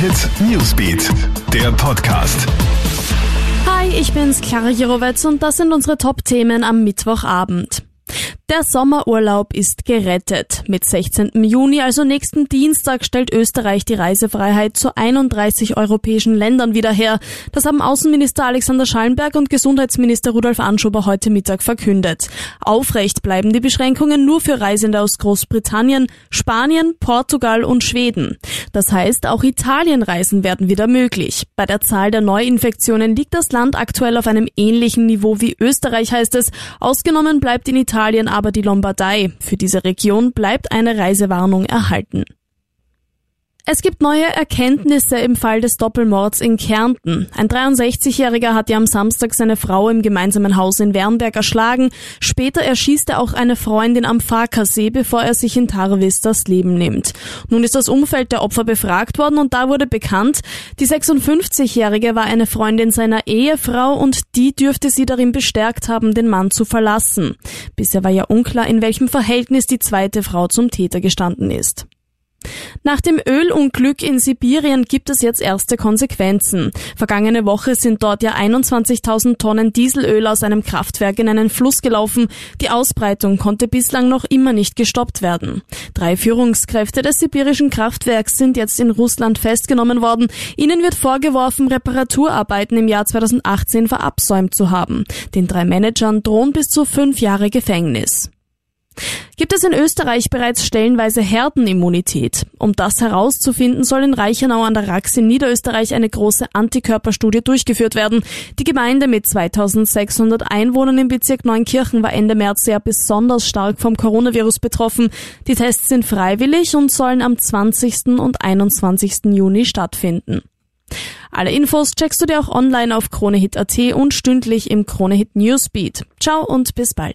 Hit Newsbeat, der Podcast. Hi, ich bin's, Clara Jirovetz und das sind unsere Top-Themen am Mittwochabend. Der Sommerurlaub ist gerettet. Mit 16. Juni, also nächsten Dienstag, stellt Österreich die Reisefreiheit zu 31 europäischen Ländern wieder her. Das haben Außenminister Alexander Schallenberg und Gesundheitsminister Rudolf Anschober heute Mittag verkündet. Aufrecht bleiben die Beschränkungen nur für Reisende aus Großbritannien, Spanien, Portugal und Schweden. Das heißt, auch Italienreisen werden wieder möglich. Bei der Zahl der Neuinfektionen liegt das Land aktuell auf einem ähnlichen Niveau wie Österreich, heißt es. Ausgenommen bleibt in Italien aber die Lombardei. Für diese Region bleibt eine Reisewarnung erhalten. Es gibt neue Erkenntnisse im Fall des Doppelmords in Kärnten. Ein 63-Jähriger hat ja am Samstag seine Frau im gemeinsamen Haus in Wernberg erschlagen. Später erschießt er auch eine Freundin am Farkasee, bevor er sich in Tarvis das Leben nimmt. Nun ist das Umfeld der Opfer befragt worden und da wurde bekannt, die 56-Jährige war eine Freundin seiner Ehefrau und die dürfte sie darin bestärkt haben, den Mann zu verlassen. Bisher war ja unklar, in welchem Verhältnis die zweite Frau zum Täter gestanden ist. Nach dem Ölunglück in Sibirien gibt es jetzt erste Konsequenzen. Vergangene Woche sind dort ja 21.000 Tonnen Dieselöl aus einem Kraftwerk in einen Fluss gelaufen. Die Ausbreitung konnte bislang noch immer nicht gestoppt werden. Drei Führungskräfte des sibirischen Kraftwerks sind jetzt in Russland festgenommen worden. Ihnen wird vorgeworfen, Reparaturarbeiten im Jahr 2018 verabsäumt zu haben. Den drei Managern drohen bis zu fünf Jahre Gefängnis. Gibt es in Österreich bereits stellenweise Herdenimmunität? Um das herauszufinden, soll in Reichenau an der Rax in Niederösterreich eine große Antikörperstudie durchgeführt werden. Die Gemeinde mit 2600 Einwohnern im Bezirk Neunkirchen war Ende März sehr besonders stark vom Coronavirus betroffen. Die Tests sind freiwillig und sollen am 20. und 21. Juni stattfinden. Alle Infos checkst du dir auch online auf KroneHit.at und stündlich im KroneHit Newsbeat. Ciao und bis bald.